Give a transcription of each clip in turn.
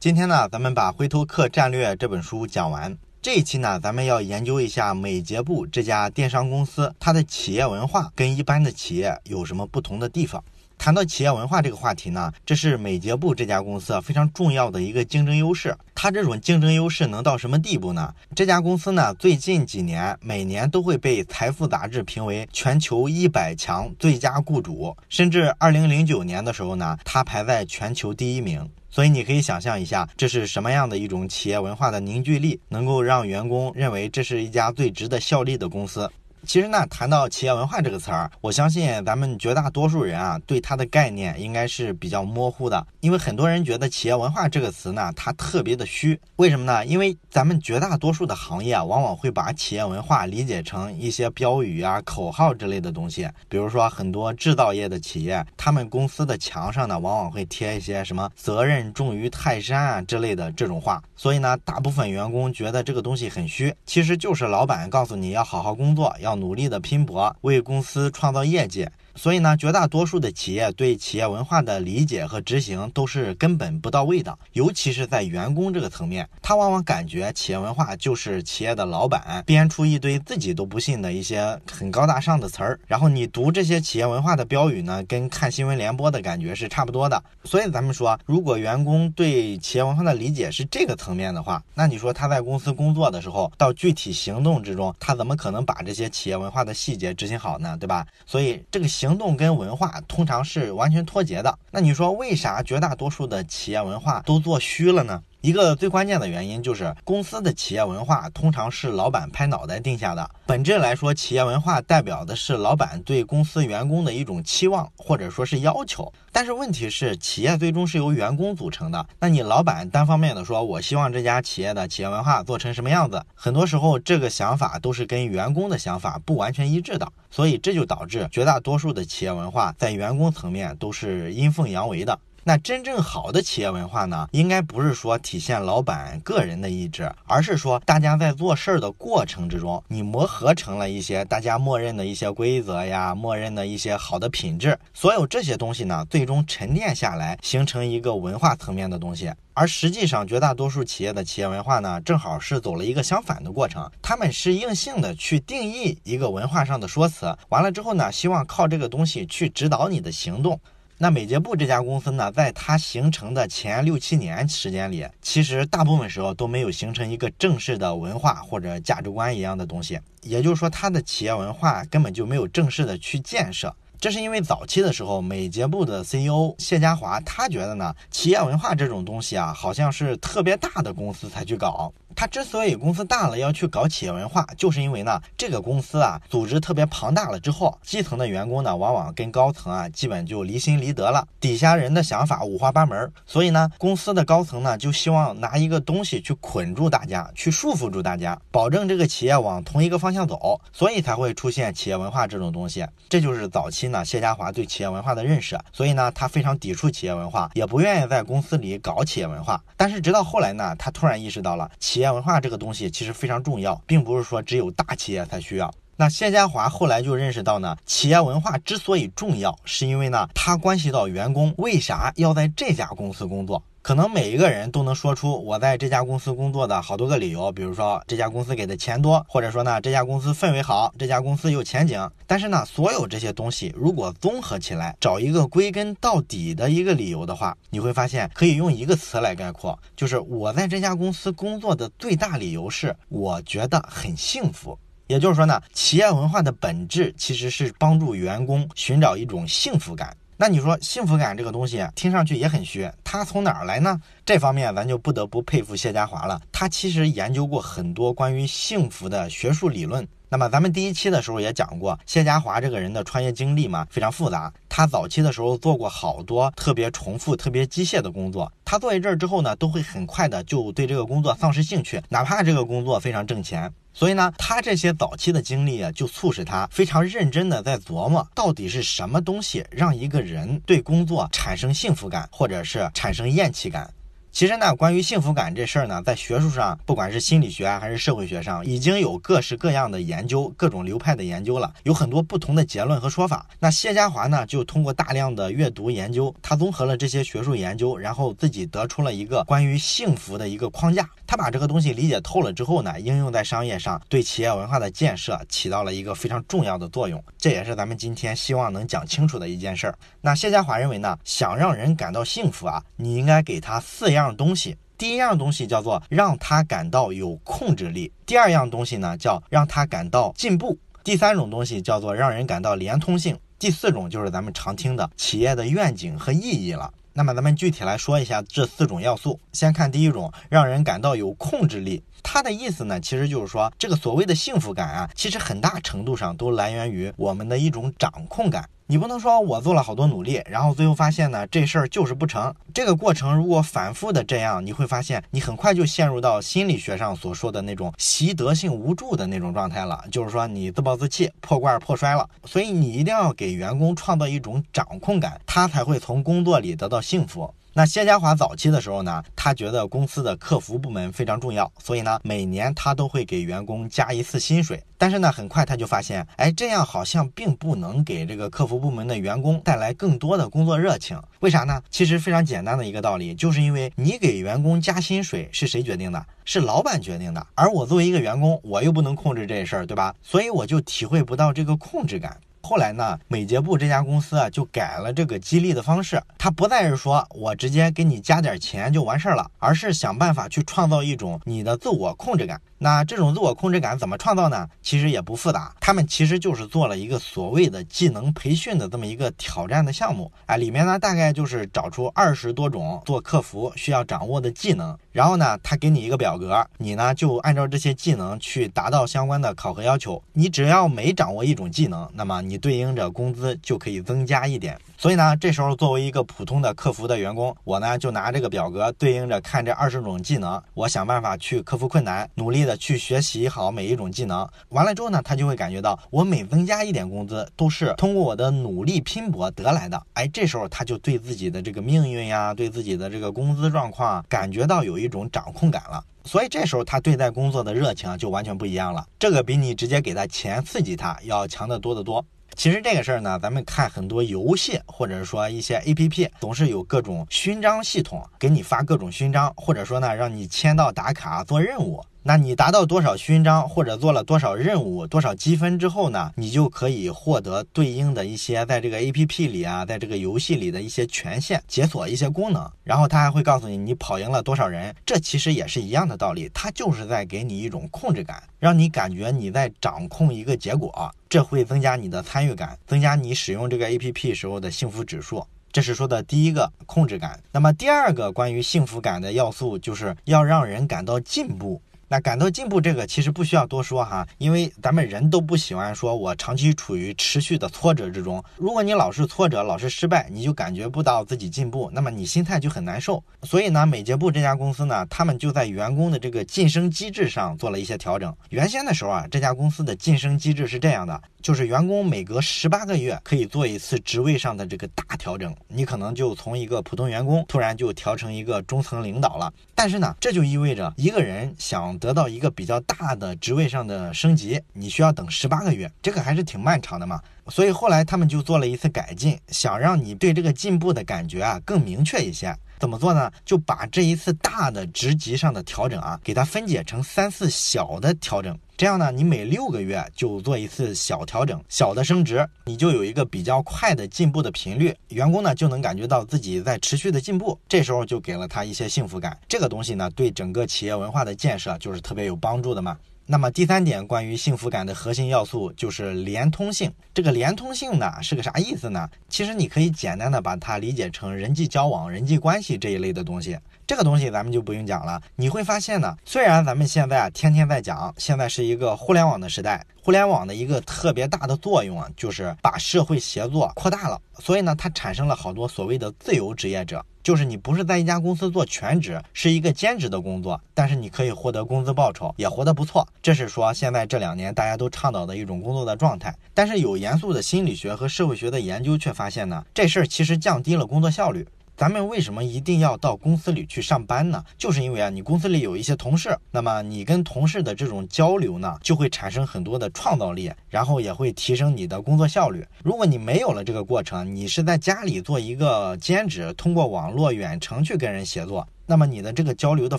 今天呢，咱们把《回头客战略》这本书讲完。这一期呢，咱们要研究一下美捷部这家电商公司，它的企业文化跟一般的企业有什么不同的地方。谈到企业文化这个话题呢，这是美捷部这家公司非常重要的一个竞争优势。它这种竞争优势能到什么地步呢？这家公司呢，最近几年每年都会被《财富》杂志评为全球一百强最佳雇主，甚至二零零九年的时候呢，它排在全球第一名。所以你可以想象一下，这是什么样的一种企业文化的凝聚力，能够让员工认为这是一家最值得效力的公司。其实呢，谈到企业文化这个词儿，我相信咱们绝大多数人啊，对它的概念应该是比较模糊的。因为很多人觉得企业文化这个词呢，它特别的虚。为什么呢？因为咱们绝大多数的行业啊，往往会把企业文化理解成一些标语啊、口号之类的东西。比如说，很多制造业的企业，他们公司的墙上呢，往往会贴一些什么“责任重于泰山”啊之类的这种话。所以呢，大部分员工觉得这个东西很虚，其实就是老板告诉你要好好工作，要。努力的拼搏，为公司创造业绩。所以呢，绝大多数的企业对企业文化的理解和执行都是根本不到位的，尤其是在员工这个层面，他往往感觉企业文化就是企业的老板编出一堆自己都不信的一些很高大上的词儿，然后你读这些企业文化的标语呢，跟看新闻联播的感觉是差不多的。所以咱们说，如果员工对企业文化的理解是这个层面的话，那你说他在公司工作的时候，到具体行动之中，他怎么可能把这些企业文化的细节执行好呢？对吧？所以这个行。行动跟文化通常是完全脱节的。那你说为啥绝大多数的企业文化都做虚了呢？一个最关键的原因就是公司的企业文化通常是老板拍脑袋定下的。本质来说，企业文化代表的是老板对公司员工的一种期望或者说是要求。但是问题是，企业最终是由员工组成的。那你老板单方面的说，我希望这家企业的企业文化做成什么样子，很多时候这个想法都是跟员工的想法不完全一致的。所以这就导致绝大多数的企业文化在员工层面都是阴奉阳违的。那真正好的企业文化呢，应该不是说体现老板个人的意志，而是说大家在做事儿的过程之中，你磨合成了一些大家默认的一些规则呀，默认的一些好的品质，所有这些东西呢，最终沉淀下来，形成一个文化层面的东西。而实际上，绝大多数企业的企业文化呢，正好是走了一个相反的过程，他们是硬性的去定义一个文化上的说辞，完了之后呢，希望靠这个东西去指导你的行动。那美捷部这家公司呢，在它形成的前六七年时间里，其实大部分时候都没有形成一个正式的文化或者价值观一样的东西，也就是说，它的企业文化根本就没有正式的去建设。这是因为早期的时候，美捷部的 CEO 谢家华他觉得呢，企业文化这种东西啊，好像是特别大的公司才去搞。他之所以公司大了要去搞企业文化，就是因为呢，这个公司啊，组织特别庞大了之后，基层的员工呢，往往跟高层啊，基本就离心离德了，底下人的想法五花八门，所以呢，公司的高层呢，就希望拿一个东西去捆住大家，去束缚住大家，保证这个企业往同一个方向走，所以才会出现企业文化这种东西。这就是早期呢，谢家华对企业文化的认识，所以呢，他非常抵触企业文化，也不愿意在公司里搞企业文化。但是直到后来呢，他突然意识到了企业。文化这个东西其实非常重要，并不是说只有大企业才需要。那谢家华后来就认识到呢，企业文化之所以重要，是因为呢，它关系到员工为啥要在这家公司工作。可能每一个人都能说出我在这家公司工作的好多个理由，比如说这家公司给的钱多，或者说呢这家公司氛围好，这家公司有前景。但是呢，所有这些东西如果综合起来，找一个归根到底的一个理由的话，你会发现可以用一个词来概括，就是我在这家公司工作的最大理由是我觉得很幸福。也就是说呢，企业文化的本质其实是帮助员工寻找一种幸福感。那你说幸福感这个东西听上去也很虚，它从哪儿来呢？这方面咱就不得不佩服谢家华了。他其实研究过很多关于幸福的学术理论。那么咱们第一期的时候也讲过，谢家华这个人的创业经历嘛非常复杂。他早期的时候做过好多特别重复、特别机械的工作。他做一阵儿之后呢，都会很快的就对这个工作丧失兴趣，哪怕这个工作非常挣钱。所以呢，他这些早期的经历啊，就促使他非常认真的在琢磨，到底是什么东西让一个人对工作产生幸福感，或者是产生厌弃感。其实呢，关于幸福感这事儿呢，在学术上，不管是心理学啊，还是社会学上，已经有各式各样的研究，各种流派的研究了，有很多不同的结论和说法。那谢家华呢，就通过大量的阅读研究，他综合了这些学术研究，然后自己得出了一个关于幸福的一个框架。他把这个东西理解透了之后呢，应用在商业上，对企业文化的建设起到了一个非常重要的作用。这也是咱们今天希望能讲清楚的一件事儿。那谢家华认为呢，想让人感到幸福啊，你应该给他四样东西。第一样东西叫做让他感到有控制力，第二样东西呢叫让他感到进步，第三种东西叫做让人感到连通性，第四种就是咱们常听的企业的愿景和意义了。那么咱们具体来说一下这四种要素。先看第一种，让人感到有控制力。它的意思呢，其实就是说这个所谓的幸福感啊，其实很大程度上都来源于我们的一种掌控感。你不能说我做了好多努力，然后最后发现呢，这事儿就是不成。这个过程如果反复的这样，你会发现你很快就陷入到心理学上所说的那种习得性无助的那种状态了，就是说你自暴自弃、破罐破摔了。所以你一定要给员工创造一种掌控感，他才会从工作里得到幸福。那谢家华早期的时候呢，他觉得公司的客服部门非常重要，所以呢，每年他都会给员工加一次薪水。但是呢，很快他就发现，哎，这样好像并不能给这个客服部门的员工带来更多的工作热情。为啥呢？其实非常简单的一个道理，就是因为你给员工加薪水是谁决定的？是老板决定的。而我作为一个员工，我又不能控制这事儿，对吧？所以我就体会不到这个控制感。后来呢，美捷部这家公司啊，就改了这个激励的方式，它不再是说我直接给你加点钱就完事儿了，而是想办法去创造一种你的自我控制感。那这种自我控制感怎么创造呢？其实也不复杂，他们其实就是做了一个所谓的技能培训的这么一个挑战的项目。哎，里面呢大概就是找出二十多种做客服需要掌握的技能，然后呢，他给你一个表格，你呢就按照这些技能去达到相关的考核要求。你只要每掌握一种技能，那么你对应着工资就可以增加一点。所以呢，这时候作为一个普通的客服的员工，我呢就拿这个表格对应着看这二十种技能，我想办法去克服困难，努力的去学习好每一种技能。完了之后呢，他就会感觉到我每增加一点工资，都是通过我的努力拼搏得来的。哎，这时候他就对自己的这个命运呀，对自己的这个工资状况，感觉到有一一种掌控感了。所以这时候他对待工作的热情就完全不一样了。这个比你直接给他钱刺激他要强得多得多。其实这个事儿呢，咱们看很多游戏，或者说一些 A P P，总是有各种勋章系统，给你发各种勋章，或者说呢，让你签到打卡做任务。那你达到多少勋章，或者做了多少任务，多少积分之后呢，你就可以获得对应的一些在这个 A P P 里啊，在这个游戏里的一些权限，解锁一些功能。然后他还会告诉你你跑赢了多少人，这其实也是一样的道理，他就是在给你一种控制感，让你感觉你在掌控一个结果，这会增加你的参与感，增加你使用这个 A P P 时候的幸福指数。这是说的第一个控制感。那么第二个关于幸福感的要素，就是要让人感到进步。那感到进步这个其实不需要多说哈，因为咱们人都不喜欢说我长期处于持续的挫折之中。如果你老是挫折，老是失败，你就感觉不到自己进步，那么你心态就很难受。所以呢，美捷部这家公司呢，他们就在员工的这个晋升机制上做了一些调整。原先的时候啊，这家公司的晋升机制是这样的，就是员工每隔十八个月可以做一次职位上的这个大调整，你可能就从一个普通员工突然就调成一个中层领导了。但是呢，这就意味着一个人想得到一个比较大的职位上的升级，你需要等十八个月，这个还是挺漫长的嘛。所以后来他们就做了一次改进，想让你对这个进步的感觉啊更明确一些。怎么做呢？就把这一次大的职级上的调整啊，给它分解成三次小的调整。这样呢，你每六个月就做一次小调整、小的升职，你就有一个比较快的进步的频率，员工呢就能感觉到自己在持续的进步，这时候就给了他一些幸福感。这个东西呢，对整个企业文化的建设就是特别有帮助的嘛。那么第三点，关于幸福感的核心要素就是连通性。这个连通性呢是个啥意思呢？其实你可以简单的把它理解成人际交往、人际关系这一类的东西。这个东西咱们就不用讲了。你会发现呢，虽然咱们现在啊天天在讲，现在是一个互联网的时代，互联网的一个特别大的作用啊，就是把社会协作扩大了。所以呢，它产生了好多所谓的自由职业者。就是你不是在一家公司做全职，是一个兼职的工作，但是你可以获得工资报酬，也活得不错。这是说现在这两年大家都倡导的一种工作的状态。但是有严肃的心理学和社会学的研究却发现呢，这事儿其实降低了工作效率。咱们为什么一定要到公司里去上班呢？就是因为啊，你公司里有一些同事，那么你跟同事的这种交流呢，就会产生很多的创造力，然后也会提升你的工作效率。如果你没有了这个过程，你是在家里做一个兼职，通过网络远程去跟人协作。那么你的这个交流的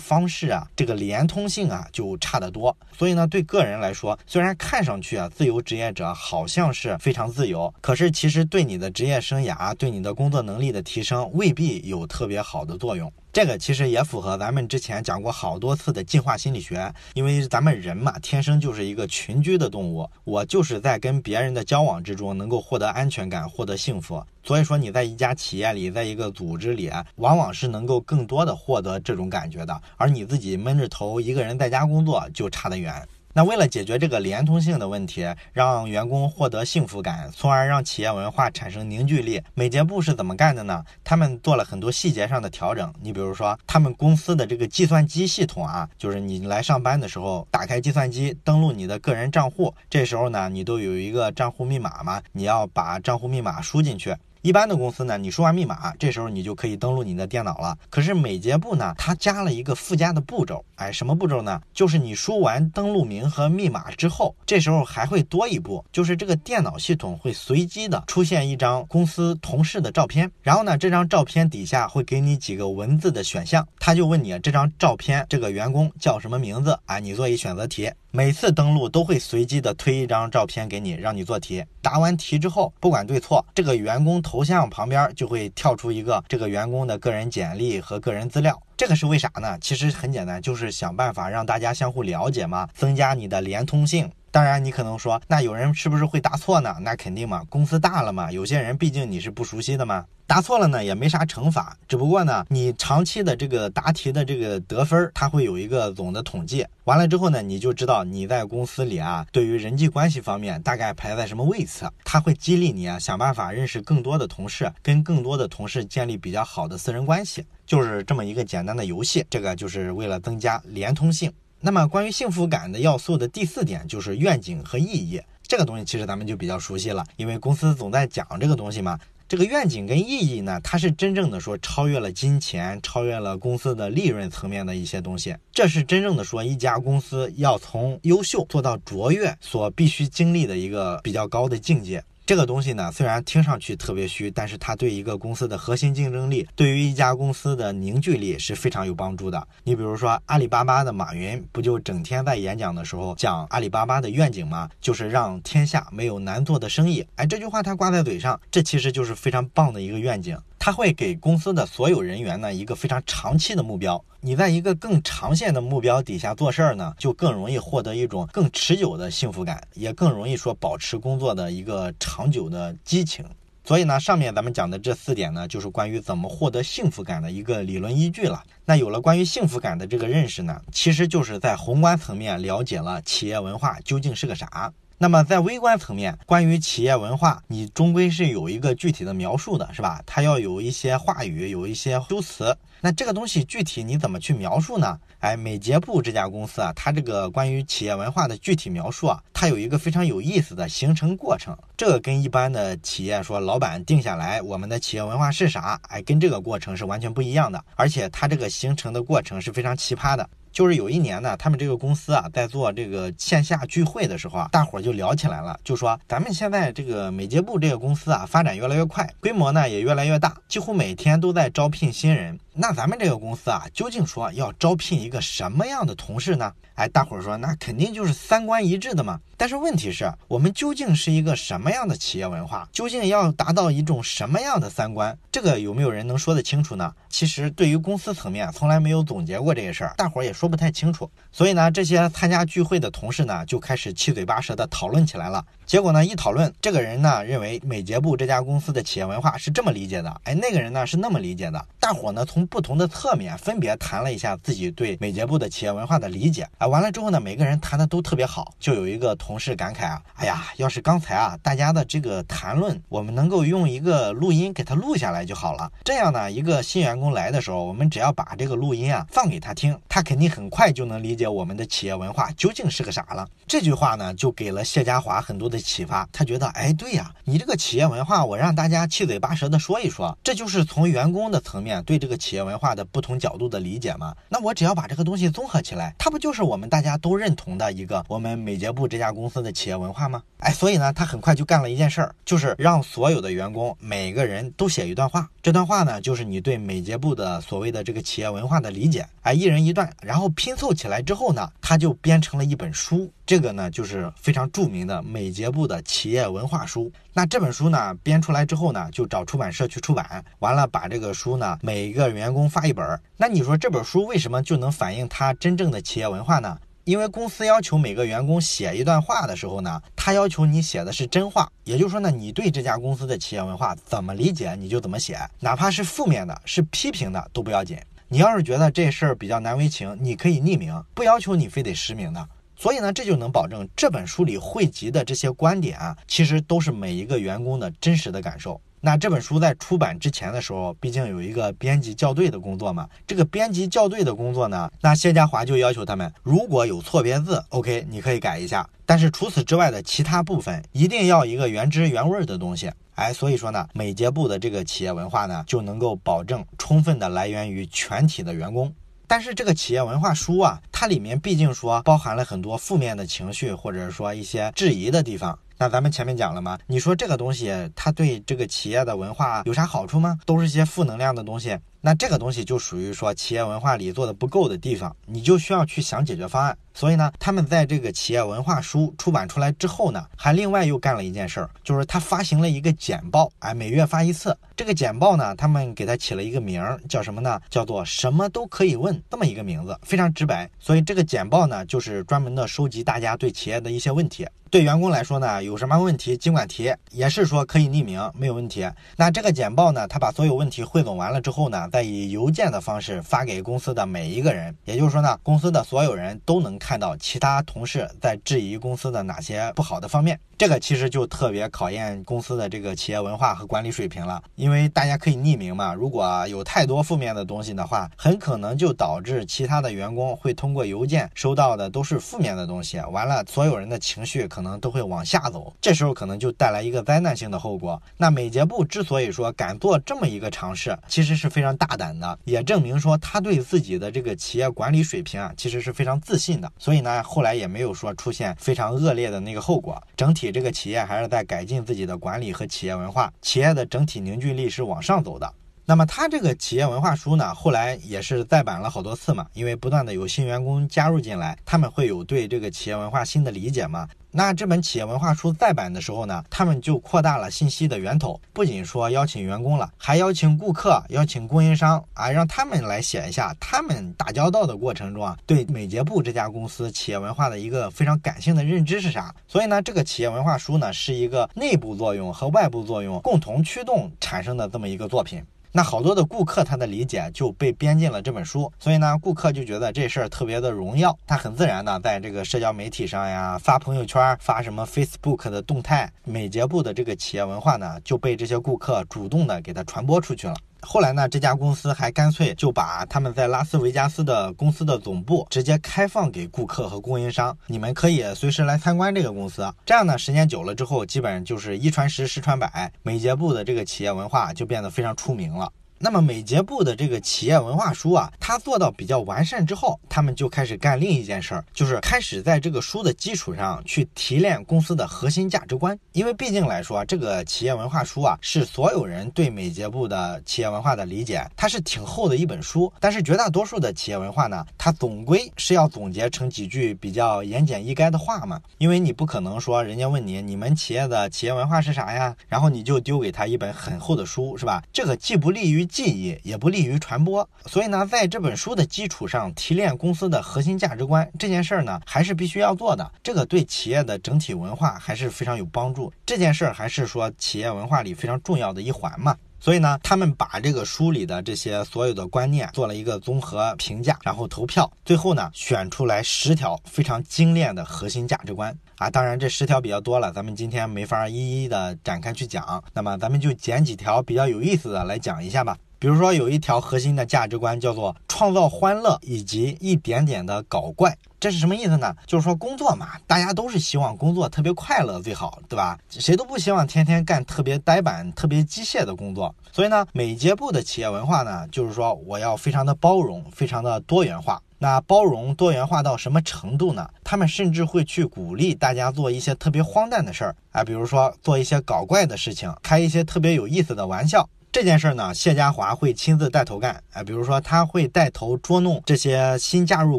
方式啊，这个连通性啊就差得多。所以呢，对个人来说，虽然看上去啊，自由职业者好像是非常自由，可是其实对你的职业生涯、对你的工作能力的提升未必有特别好的作用。这个其实也符合咱们之前讲过好多次的进化心理学，因为咱们人嘛，天生就是一个群居的动物。我就是在跟别人的交往之中能够获得安全感、获得幸福。所以说你在一家企业里，在一个组织里，往往是能够更多的获得这种感觉的，而你自己闷着头一个人在家工作就差得远。那为了解决这个连通性的问题，让员工获得幸福感，从而让企业文化产生凝聚力，美捷部是怎么干的呢？他们做了很多细节上的调整。你比如说，他们公司的这个计算机系统啊，就是你来上班的时候，打开计算机，登录你的个人账户，这时候呢，你都有一个账户密码嘛，你要把账户密码输进去。一般的公司呢，你输完密码，这时候你就可以登录你的电脑了。可是美捷部呢，它加了一个附加的步骤，哎，什么步骤呢？就是你输完登录名和密码之后，这时候还会多一步，就是这个电脑系统会随机的出现一张公司同事的照片，然后呢，这张照片底下会给你几个文字的选项，他就问你这张照片这个员工叫什么名字？哎，你做一选择题。每次登录都会随机的推一张照片给你，让你做题。答完题之后，不管对错，这个员工头像旁边就会跳出一个这个员工的个人简历和个人资料。这个是为啥呢？其实很简单，就是想办法让大家相互了解嘛，增加你的连通性。当然，你可能说，那有人是不是会答错呢？那肯定嘛，公司大了嘛，有些人毕竟你是不熟悉的嘛，答错了呢也没啥惩罚，只不过呢，你长期的这个答题的这个得分，它会有一个总的统计，完了之后呢，你就知道你在公司里啊，对于人际关系方面大概排在什么位次，它会激励你啊，想办法认识更多的同事，跟更多的同事建立比较好的私人关系，就是这么一个简单的游戏，这个就是为了增加连通性。那么，关于幸福感的要素的第四点就是愿景和意义。这个东西其实咱们就比较熟悉了，因为公司总在讲这个东西嘛。这个愿景跟意义呢，它是真正的说超越了金钱，超越了公司的利润层面的一些东西。这是真正的说一家公司要从优秀做到卓越所必须经历的一个比较高的境界。这个东西呢，虽然听上去特别虚，但是它对一个公司的核心竞争力，对于一家公司的凝聚力是非常有帮助的。你比如说阿里巴巴的马云，不就整天在演讲的时候讲阿里巴巴的愿景吗？就是让天下没有难做的生意。哎，这句话他挂在嘴上，这其实就是非常棒的一个愿景。他会给公司的所有人员呢一个非常长期的目标。你在一个更长线的目标底下做事儿呢，就更容易获得一种更持久的幸福感，也更容易说保持工作的一个长久的激情。所以呢，上面咱们讲的这四点呢，就是关于怎么获得幸福感的一个理论依据了。那有了关于幸福感的这个认识呢，其实就是在宏观层面了解了企业文化究竟是个啥。那么在微观层面，关于企业文化，你终归是有一个具体的描述的，是吧？它要有一些话语，有一些修辞。那这个东西具体你怎么去描述呢？哎，美捷部这家公司啊，它这个关于企业文化的具体描述啊，它有一个非常有意思的形成过程。这个跟一般的企业说，老板定下来我们的企业文化是啥，哎，跟这个过程是完全不一样的。而且它这个形成的过程是非常奇葩的。就是有一年呢，他们这个公司啊，在做这个线下聚会的时候啊，大伙儿就聊起来了，就说咱们现在这个美捷部这个公司啊，发展越来越快，规模呢也越来越大，几乎每天都在招聘新人。那咱们这个公司啊，究竟说要招聘一个什么样的同事呢？哎，大伙儿说，那肯定就是三观一致的嘛。但是问题是，我们究竟是一个什么样的企业文化？究竟要达到一种什么样的三观？这个有没有人能说得清楚呢？其实对于公司层面，从来没有总结过这个事儿，大伙儿也说不太清楚。所以呢，这些参加聚会的同事呢，就开始七嘴八舌的讨论起来了。结果呢，一讨论，这个人呢认为美捷部这家公司的企业文化是这么理解的，哎，那个人呢是那么理解的。大伙呢从不同的侧面分别谈了一下自己对美捷部的企业文化的理解啊。完了之后呢，每个人谈的都特别好，就有一个同事感慨啊，哎呀，要是刚才啊大家的这个谈论，我们能够用一个录音给他录下来就好了。这样呢，一个新员工来的时候，我们只要把这个录音啊放给他听，他肯定很快就能理解我们的企业文化究竟是个啥了。这句话呢，就给了谢家华很多的启发。他觉得，哎，对呀，你这个企业文化，我让大家七嘴八舌的说一说，这就是从员工的层面对这个企业文化的不同角度的理解嘛。那我只要把这个东西综合起来，它不就是我们大家都认同的一个我们美洁部这家公司的企业文化吗？哎，所以呢，他很快就干了一件事儿，就是让所有的员工每个人都写一段话。这段话呢，就是你对美洁部的所谓的这个企业文化的理解。哎，一人一段，然后拼凑起来之后呢，他就编成了一本书。这个呢，就是非常著名的美捷部的企业文化书。那这本书呢，编出来之后呢，就找出版社去出版，完了把这个书呢，每个员工发一本。那你说这本书为什么就能反映他真正的企业文化呢？因为公司要求每个员工写一段话的时候呢，他要求你写的是真话，也就是说呢，你对这家公司的企业文化怎么理解，你就怎么写，哪怕是负面的、是批评的都不要紧。你要是觉得这事儿比较难为情，你可以匿名，不要求你非得实名的。所以呢，这就能保证这本书里汇集的这些观点啊，其实都是每一个员工的真实的感受。那这本书在出版之前的时候，毕竟有一个编辑校对的工作嘛。这个编辑校对的工作呢，那谢家华就要求他们，如果有错别字，OK，你可以改一下。但是除此之外的其他部分，一定要一个原汁原味的东西。哎，所以说呢，美捷部的这个企业文化呢，就能够保证充分的来源于全体的员工。但是这个企业文化书啊，它里面毕竟说包含了很多负面的情绪，或者说一些质疑的地方。那咱们前面讲了吗？你说这个东西它对这个企业的文化有啥好处吗？都是些负能量的东西。那这个东西就属于说企业文化里做的不够的地方，你就需要去想解决方案。所以呢，他们在这个企业文化书出版出来之后呢，还另外又干了一件事儿，就是他发行了一个简报，哎，每月发一次。这个简报呢，他们给他起了一个名儿，叫什么呢？叫做什么都可以问，这么一个名字，非常直白。所以这个简报呢，就是专门的收集大家对企业的一些问题。对员工来说呢，有什么问题尽管提，也是说可以匿名，没有问题。那这个简报呢，他把所有问题汇总完了之后呢，再以邮件的方式发给公司的每一个人。也就是说呢，公司的所有人都能看到其他同事在质疑公司的哪些不好的方面。这个其实就特别考验公司的这个企业文化和管理水平了，因为大家可以匿名嘛。如果有太多负面的东西的话，很可能就导致其他的员工会通过邮件收到的都是负面的东西，完了所有人的情绪可能都会往下走，这时候可能就带来一个灾难性的后果。那美捷部之所以说敢做这么一个尝试，其实是非常大胆的，也证明说他对自己的这个企业管理水平啊，其实是非常自信的。所以呢，后来也没有说出现非常恶劣的那个后果，整体。这个企业还是在改进自己的管理和企业文化，企业的整体凝聚力是往上走的。那么，他这个企业文化书呢，后来也是再版了好多次嘛，因为不断的有新员工加入进来，他们会有对这个企业文化新的理解嘛。那这本企业文化书再版的时候呢，他们就扩大了信息的源头，不仅说邀请员工了，还邀请顾客、邀请供应商啊，让他们来写一下他们打交道的过程中啊，对美捷部这家公司企业文化的一个非常感性的认知是啥。所以呢，这个企业文化书呢，是一个内部作用和外部作用共同驱动产生的这么一个作品。那好多的顾客他的理解就被编进了这本书，所以呢，顾客就觉得这事儿特别的荣耀，他很自然的在这个社交媒体上呀发朋友圈，发什么 Facebook 的动态，美睫部的这个企业文化呢就被这些顾客主动的给他传播出去了。后来呢，这家公司还干脆就把他们在拉斯维加斯的公司的总部直接开放给顾客和供应商，你们可以随时来参观这个公司。这样呢，时间久了之后，基本就是一传十，十传百，美捷部的这个企业文化就变得非常出名了。那么美捷部的这个企业文化书啊，它做到比较完善之后，他们就开始干另一件事儿，就是开始在这个书的基础上去提炼公司的核心价值观。因为毕竟来说，这个企业文化书啊，是所有人对美捷部的企业文化的理解，它是挺厚的一本书。但是绝大多数的企业文化呢，它总归是要总结成几句比较言简意赅的话嘛。因为你不可能说人家问你你们企业的企业文化是啥呀，然后你就丢给他一本很厚的书，是吧？这个既不利于记忆也不利于传播，所以呢，在这本书的基础上提炼公司的核心价值观这件事儿呢，还是必须要做的。这个对企业的整体文化还是非常有帮助。这件事儿还是说企业文化里非常重要的一环嘛。所以呢，他们把这个书里的这些所有的观念做了一个综合评价，然后投票，最后呢，选出来十条非常精炼的核心价值观啊。当然，这十条比较多了，咱们今天没法一一的展开去讲。那么，咱们就捡几条比较有意思的来讲一下吧。比如说有一条核心的价值观叫做创造欢乐以及一点点的搞怪。这是什么意思呢？就是说工作嘛，大家都是希望工作特别快乐最好，对吧？谁都不希望天天干特别呆板、特别机械的工作。所以呢，美捷部的企业文化呢，就是说我要非常的包容，非常的多元化。那包容多元化到什么程度呢？他们甚至会去鼓励大家做一些特别荒诞的事儿啊，比如说做一些搞怪的事情，开一些特别有意思的玩笑。这件事呢，谢家华会亲自带头干，哎，比如说他会带头捉弄这些新加入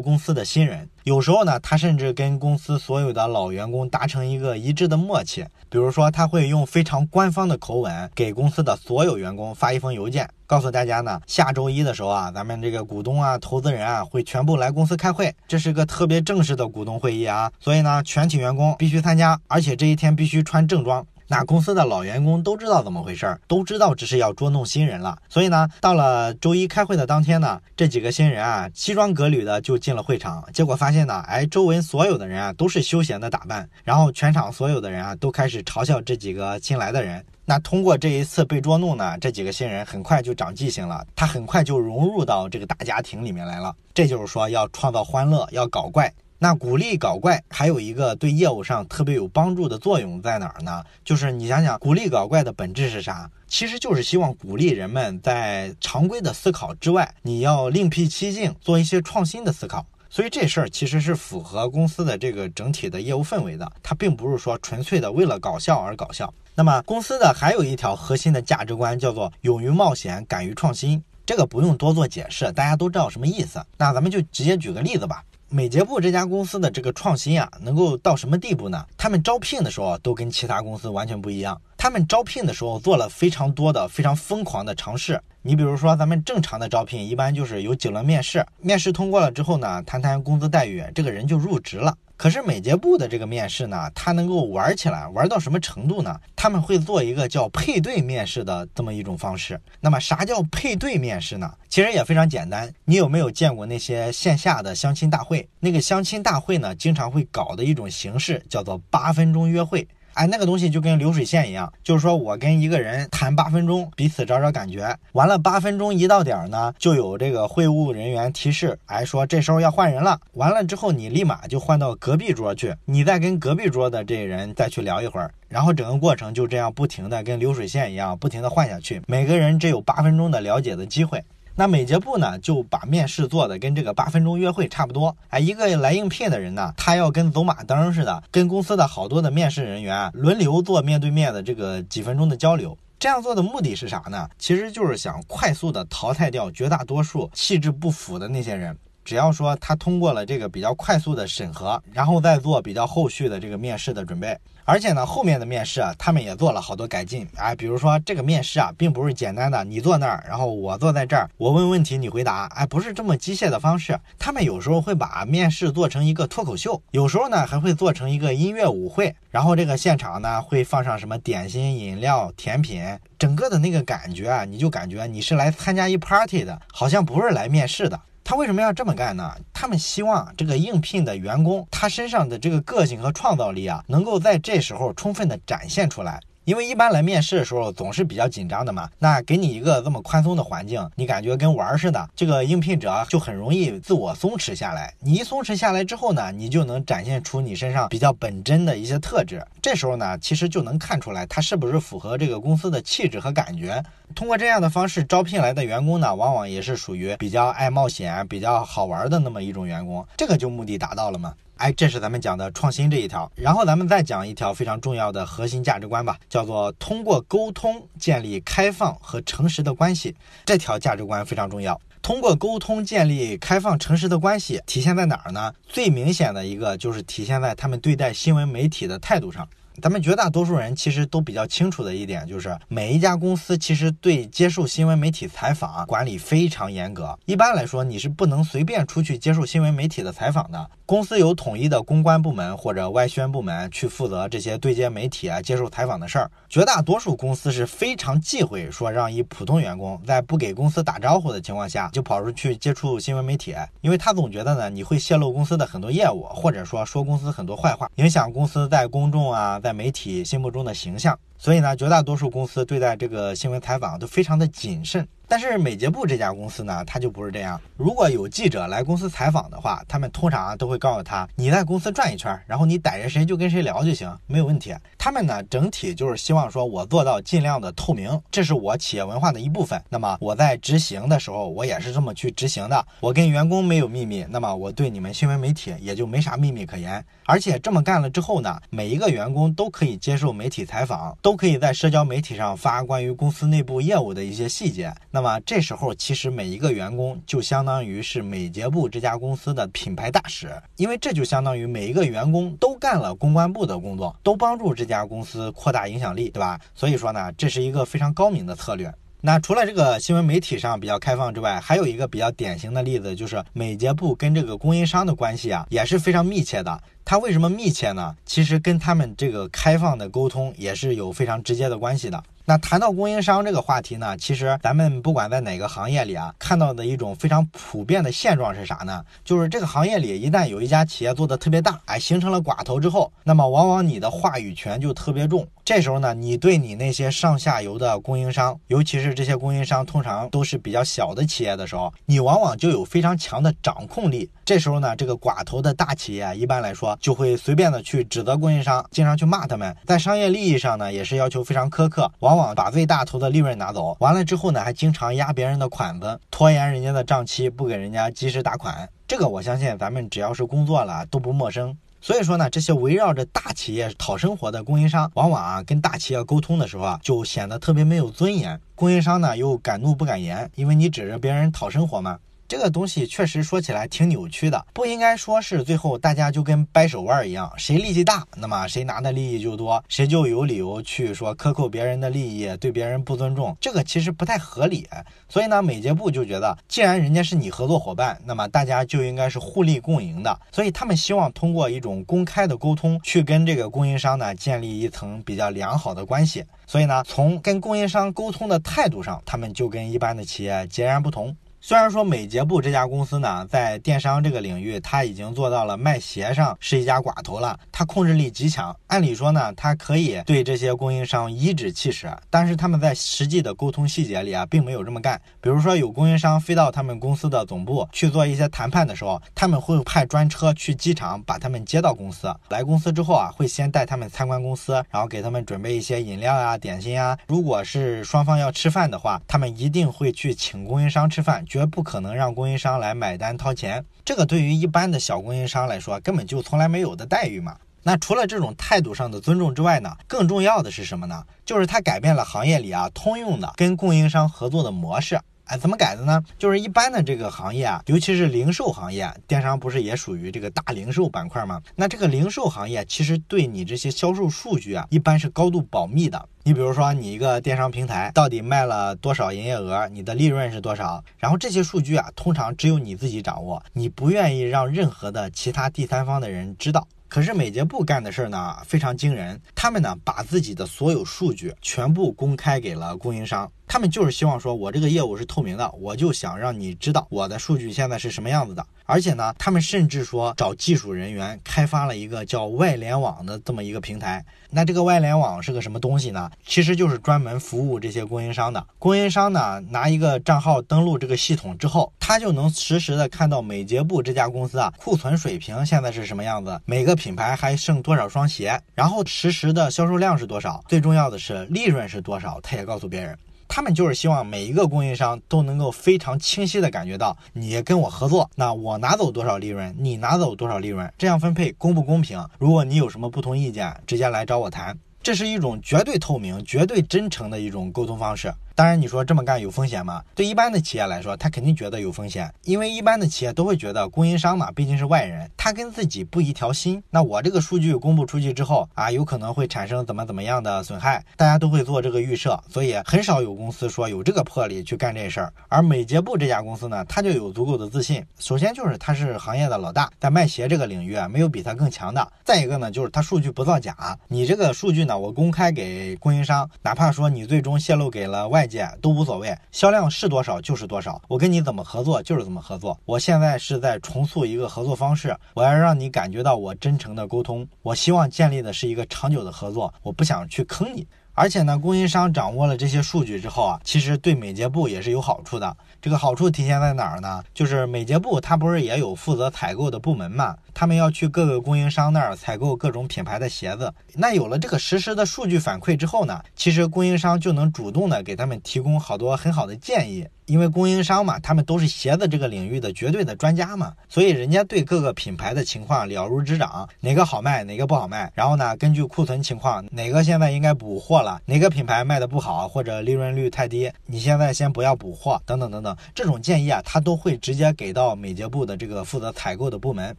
公司的新人，有时候呢，他甚至跟公司所有的老员工达成一个一致的默契，比如说他会用非常官方的口吻给公司的所有员工发一封邮件，告诉大家呢，下周一的时候啊，咱们这个股东啊、投资人啊会全部来公司开会，这是个特别正式的股东会议啊，所以呢，全体员工必须参加，而且这一天必须穿正装。那公司的老员工都知道怎么回事儿，都知道这是要捉弄新人了。所以呢，到了周一开会的当天呢，这几个新人啊，西装革履的就进了会场。结果发现呢，哎，周围所有的人啊都是休闲的打扮，然后全场所有的人啊都开始嘲笑这几个新来的人。那通过这一次被捉弄呢，这几个新人很快就长记性了，他很快就融入到这个大家庭里面来了。这就是说，要创造欢乐，要搞怪。那鼓励搞怪还有一个对业务上特别有帮助的作用在哪儿呢？就是你想想，鼓励搞怪的本质是啥？其实就是希望鼓励人们在常规的思考之外，你要另辟蹊径，做一些创新的思考。所以这事儿其实是符合公司的这个整体的业务氛围的，它并不是说纯粹的为了搞笑而搞笑。那么公司的还有一条核心的价值观叫做勇于冒险，敢于创新。这个不用多做解释，大家都知道什么意思。那咱们就直接举个例子吧。美捷部这家公司的这个创新啊，能够到什么地步呢？他们招聘的时候都跟其他公司完全不一样。他们招聘的时候做了非常多的、非常疯狂的尝试。你比如说，咱们正常的招聘一般就是有几轮面试，面试通过了之后呢，谈谈工资待遇，这个人就入职了。可是美捷部的这个面试呢，它能够玩起来，玩到什么程度呢？他们会做一个叫配对面试的这么一种方式。那么啥叫配对面试呢？其实也非常简单。你有没有见过那些线下的相亲大会？那个相亲大会呢，经常会搞的一种形式叫做八分钟约会。哎，那个东西就跟流水线一样，就是说我跟一个人谈八分钟，彼此找找感觉。完了，八分钟一到点儿呢，就有这个会务人员提示，哎，说这时候要换人了。完了之后，你立马就换到隔壁桌去，你再跟隔壁桌的这人再去聊一会儿，然后整个过程就这样不停的跟流水线一样，不停的换下去。每个人只有八分钟的了解的机会。那美捷部呢，就把面试做的跟这个八分钟约会差不多。哎，一个来应聘的人呢，他要跟走马灯似的，跟公司的好多的面试人员轮流做面对面的这个几分钟的交流。这样做的目的是啥呢？其实就是想快速的淘汰掉绝大多数气质不符的那些人。只要说他通过了这个比较快速的审核，然后再做比较后续的这个面试的准备。而且呢，后面的面试啊，他们也做了好多改进啊。比如说这个面试啊，并不是简单的你坐那儿，然后我坐在这儿，我问问题你回答，哎，不是这么机械的方式。他们有时候会把面试做成一个脱口秀，有时候呢还会做成一个音乐舞会，然后这个现场呢会放上什么点心、饮料、甜品，整个的那个感觉啊，你就感觉你是来参加一 party 的，好像不是来面试的。他为什么要这么干呢？他们希望这个应聘的员工，他身上的这个个性和创造力啊，能够在这时候充分的展现出来。因为一般来面试的时候总是比较紧张的嘛，那给你一个这么宽松的环境，你感觉跟玩儿似的，这个应聘者就很容易自我松弛下来。你一松弛下来之后呢，你就能展现出你身上比较本真的一些特质。这时候呢，其实就能看出来他是不是符合这个公司的气质和感觉。通过这样的方式招聘来的员工呢，往往也是属于比较爱冒险、比较好玩的那么一种员工，这个就目的达到了嘛。哎，这是咱们讲的创新这一条，然后咱们再讲一条非常重要的核心价值观吧，叫做通过沟通建立开放和诚实的关系。这条价值观非常重要。通过沟通建立开放诚实的关系，体现在哪儿呢？最明显的一个就是体现在他们对待新闻媒体的态度上。咱们绝大多数人其实都比较清楚的一点，就是每一家公司其实对接受新闻媒体采访管理非常严格。一般来说，你是不能随便出去接受新闻媒体的采访的。公司有统一的公关部门或者外宣部门去负责这些对接媒体啊、接受采访的事儿。绝大多数公司是非常忌讳说让一普通员工在不给公司打招呼的情况下就跑出去接触新闻媒体，因为他总觉得呢你会泄露公司的很多业务，或者说说公司很多坏话，影响公司在公众啊在媒体心目中的形象。所以呢，绝大多数公司对待这个新闻采访都非常的谨慎。但是美捷部这家公司呢，它就不是这样。如果有记者来公司采访的话，他们通常都会告诉他，你在公司转一圈，然后你逮着谁就跟谁聊就行，没有问题。他们呢，整体就是希望说我做到尽量的透明，这是我企业文化的一部分。那么我在执行的时候，我也是这么去执行的。我跟员工没有秘密，那么我对你们新闻媒体也就没啥秘密可言。而且这么干了之后呢，每一个员工都可以接受媒体采访，都都可以在社交媒体上发关于公司内部业务的一些细节。那么这时候，其实每一个员工就相当于是美捷部这家公司的品牌大使，因为这就相当于每一个员工都干了公关部的工作，都帮助这家公司扩大影响力，对吧？所以说呢，这是一个非常高明的策略。那除了这个新闻媒体上比较开放之外，还有一个比较典型的例子，就是美捷部跟这个供应商的关系啊，也是非常密切的。它为什么密切呢？其实跟他们这个开放的沟通也是有非常直接的关系的。那谈到供应商这个话题呢，其实咱们不管在哪个行业里啊，看到的一种非常普遍的现状是啥呢？就是这个行业里一旦有一家企业做的特别大，哎，形成了寡头之后，那么往往你的话语权就特别重。这时候呢，你对你那些上下游的供应商，尤其是这些供应商通常都是比较小的企业的时候，你往往就有非常强的掌控力。这时候呢，这个寡头的大企业一般来说就会随便的去指责供应商，经常去骂他们，在商业利益上呢，也是要求非常苛刻，往往往把最大头的利润拿走，完了之后呢，还经常压别人的款子，拖延人家的账期，不给人家及时打款。这个我相信咱们只要是工作了都不陌生。所以说呢，这些围绕着大企业讨生活的供应商，往往啊跟大企业沟通的时候啊，就显得特别没有尊严。供应商呢又敢怒不敢言，因为你指着别人讨生活嘛。这个东西确实说起来挺扭曲的，不应该说是最后大家就跟掰手腕一样，谁力气大，那么谁拿的利益就多，谁就有理由去说克扣别人的利益，对别人不尊重，这个其实不太合理。所以呢，美捷部就觉得，既然人家是你合作伙伴，那么大家就应该是互利共赢的。所以他们希望通过一种公开的沟通，去跟这个供应商呢建立一层比较良好的关系。所以呢，从跟供应商沟通的态度上，他们就跟一般的企业截然不同。虽然说美捷部这家公司呢，在电商这个领域，它已经做到了卖鞋上是一家寡头了，它控制力极强。按理说呢，它可以对这些供应商颐指气使，但是他们在实际的沟通细节里啊，并没有这么干。比如说，有供应商飞到他们公司的总部去做一些谈判的时候，他们会派专车去机场把他们接到公司。来公司之后啊，会先带他们参观公司，然后给他们准备一些饮料啊、点心啊。如果是双方要吃饭的话，他们一定会去请供应商吃饭。绝不可能让供应商来买单掏钱，这个对于一般的小供应商来说，根本就从来没有的待遇嘛。那除了这种态度上的尊重之外呢，更重要的是什么呢？就是它改变了行业里啊通用的跟供应商合作的模式。哎，怎么改的呢？就是一般的这个行业啊，尤其是零售行业，电商不是也属于这个大零售板块吗？那这个零售行业其实对你这些销售数据啊，一般是高度保密的。你比如说，你一个电商平台到底卖了多少营业额，你的利润是多少？然后这些数据啊，通常只有你自己掌握，你不愿意让任何的其他第三方的人知道。可是美捷部干的事儿呢，非常惊人，他们呢把自己的所有数据全部公开给了供应商。他们就是希望说，我这个业务是透明的，我就想让你知道我的数据现在是什么样子的。而且呢，他们甚至说找技术人员开发了一个叫外联网的这么一个平台。那这个外联网是个什么东西呢？其实就是专门服务这些供应商的。供应商呢，拿一个账号登录这个系统之后，他就能实时的看到美捷部这家公司啊库存水平现在是什么样子，每个品牌还剩多少双鞋，然后实时的销售量是多少，最重要的是利润是多少，他也告诉别人。他们就是希望每一个供应商都能够非常清晰的感觉到，你跟我合作，那我拿走多少利润，你拿走多少利润，这样分配公不公平？如果你有什么不同意见，直接来找我谈。这是一种绝对透明、绝对真诚的一种沟通方式。当然，你说这么干有风险吗？对一般的企业来说，他肯定觉得有风险，因为一般的企业都会觉得供应商嘛，毕竟是外人，他跟自己不一条心。那我这个数据公布出去之后啊，有可能会产生怎么怎么样的损害，大家都会做这个预设，所以很少有公司说有这个魄力去干这事儿。而美捷部这家公司呢，他就有足够的自信。首先就是他是行业的老大，在卖鞋这个领域啊，没有比他更强的。再一个呢，就是他数据不造假，你这个数据呢，我公开给供应商，哪怕说你最终泄露给了外。外界都无所谓，销量是多少就是多少。我跟你怎么合作就是怎么合作。我现在是在重塑一个合作方式，我要让你感觉到我真诚的沟通。我希望建立的是一个长久的合作，我不想去坑你。而且呢，供应商掌握了这些数据之后啊，其实对美捷部也是有好处的。这个好处体现在哪儿呢？就是美捷部它不是也有负责采购的部门嘛？他们要去各个供应商那儿采购各种品牌的鞋子。那有了这个实时的数据反馈之后呢，其实供应商就能主动的给他们提供好多很好的建议。因为供应商嘛，他们都是鞋子这个领域的绝对的专家嘛，所以人家对各个品牌的情况了如指掌，哪个好卖，哪个不好卖。然后呢，根据库存情况，哪个现在应该补货哪个品牌卖的不好或者利润率太低，你现在先不要补货，等等等等，这种建议啊，他都会直接给到美捷部的这个负责采购的部门。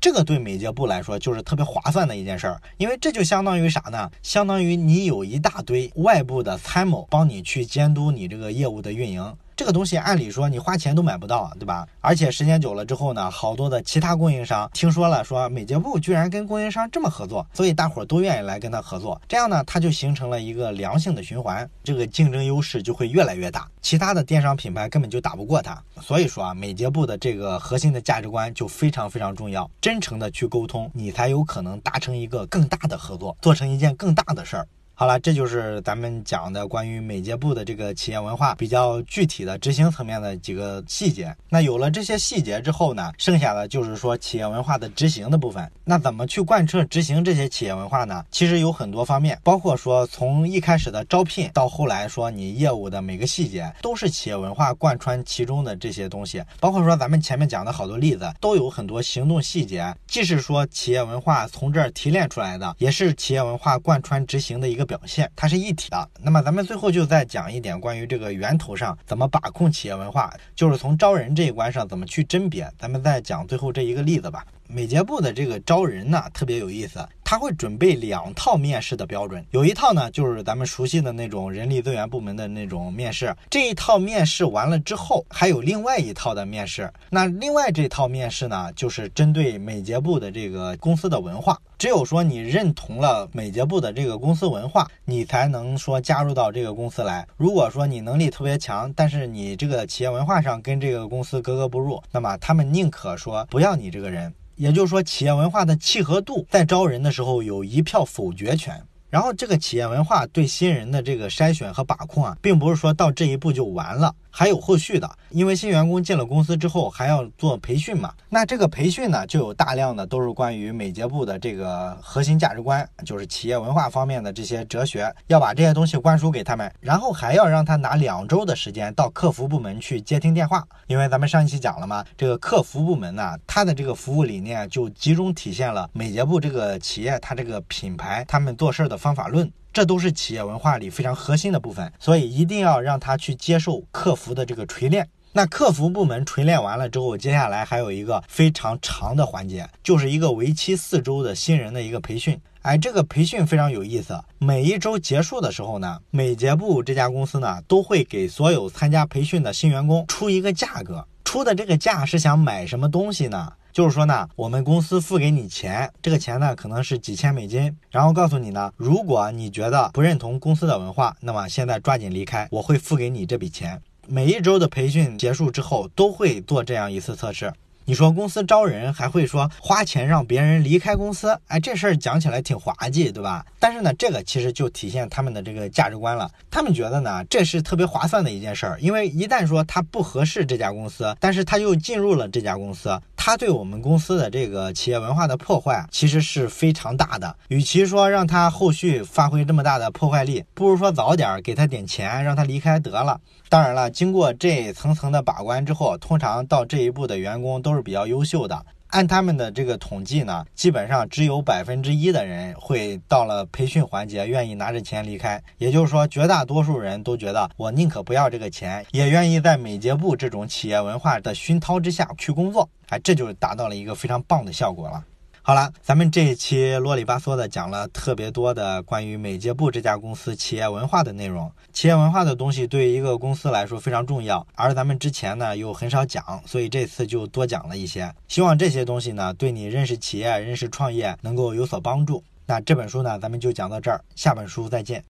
这个对美捷部来说就是特别划算的一件事儿，因为这就相当于啥呢？相当于你有一大堆外部的参谋帮你去监督你这个业务的运营。这个东西按理说你花钱都买不到，对吧？而且时间久了之后呢，好多的其他供应商听说了，说美捷部居然跟供应商这么合作，所以大伙儿都愿意来跟他合作。这样呢，它就形成了一个良性的循环，这个竞争优势就会越来越大，其他的电商品牌根本就打不过它。所以说啊，美捷部的这个核心的价值观就非常非常重要，真诚的去沟通，你才有可能达成一个更大的合作，做成一件更大的事儿。好了，这就是咱们讲的关于美捷部的这个企业文化比较具体的执行层面的几个细节。那有了这些细节之后呢，剩下的就是说企业文化的执行的部分。那怎么去贯彻执行这些企业文化呢？其实有很多方面，包括说从一开始的招聘到后来说你业务的每个细节，都是企业文化贯穿其中的这些东西。包括说咱们前面讲的好多例子，都有很多行动细节，既是说企业文化从这儿提炼出来的，也是企业文化贯穿执行的一个。表现它是一体的。那么咱们最后就再讲一点关于这个源头上怎么把控企业文化，就是从招人这一关上怎么去甄别。咱们再讲最后这一个例子吧。美捷部的这个招人呢特别有意思，他会准备两套面试的标准，有一套呢就是咱们熟悉的那种人力资源部门的那种面试，这一套面试完了之后，还有另外一套的面试。那另外这套面试呢，就是针对美捷部的这个公司的文化，只有说你认同了美捷部的这个公司文化，你才能说加入到这个公司来。如果说你能力特别强，但是你这个企业文化上跟这个公司格格不入，那么他们宁可说不要你这个人。也就是说，企业文化的契合度在招人的时候有一票否决权。然后，这个企业文化对新人的这个筛选和把控啊，并不是说到这一步就完了，还有后续的。因为新员工进了公司之后，还要做培训嘛。那这个培训呢，就有大量的都是关于美捷部的这个核心价值观，就是企业文化方面的这些哲学，要把这些东西灌输给他们。然后还要让他拿两周的时间到客服部门去接听电话。因为咱们上一期讲了嘛，这个客服部门呢，它的这个服务理念就集中体现了美捷部这个企业它这个品牌他们做事的方法论。这都是企业文化里非常核心的部分，所以一定要让他去接受客服的这个锤炼。那客服部门锤炼完了之后，接下来还有一个非常长的环节，就是一个为期四周的新人的一个培训。哎，这个培训非常有意思。每一周结束的时候呢，美捷部这家公司呢，都会给所有参加培训的新员工出一个价格。出的这个价是想买什么东西呢？就是说呢，我们公司付给你钱，这个钱呢可能是几千美金，然后告诉你呢，如果你觉得不认同公司的文化，那么现在抓紧离开，我会付给你这笔钱。每一周的培训结束之后，都会做这样一次测试。你说公司招人还会说花钱让别人离开公司？哎，这事儿讲起来挺滑稽，对吧？但是呢，这个其实就体现他们的这个价值观了。他们觉得呢，这是特别划算的一件事儿，因为一旦说他不合适这家公司，但是他又进入了这家公司，他对我们公司的这个企业文化的破坏其实是非常大的。与其说让他后续发挥这么大的破坏力，不如说早点给他点钱，让他离开得了。当然了，经过这层层的把关之后，通常到这一步的员工都是比较优秀的。按他们的这个统计呢，基本上只有百分之一的人会到了培训环节愿意拿着钱离开。也就是说，绝大多数人都觉得我宁可不要这个钱，也愿意在美捷部这种企业文化的熏陶之下去工作。哎，这就达到了一个非常棒的效果了。好了，咱们这一期啰里吧嗦的讲了特别多的关于美捷部这家公司企业文化的内容。企业文化的东西对于一个公司来说非常重要，而咱们之前呢又很少讲，所以这次就多讲了一些。希望这些东西呢对你认识企业、认识创业能够有所帮助。那这本书呢咱们就讲到这儿，下本书再见。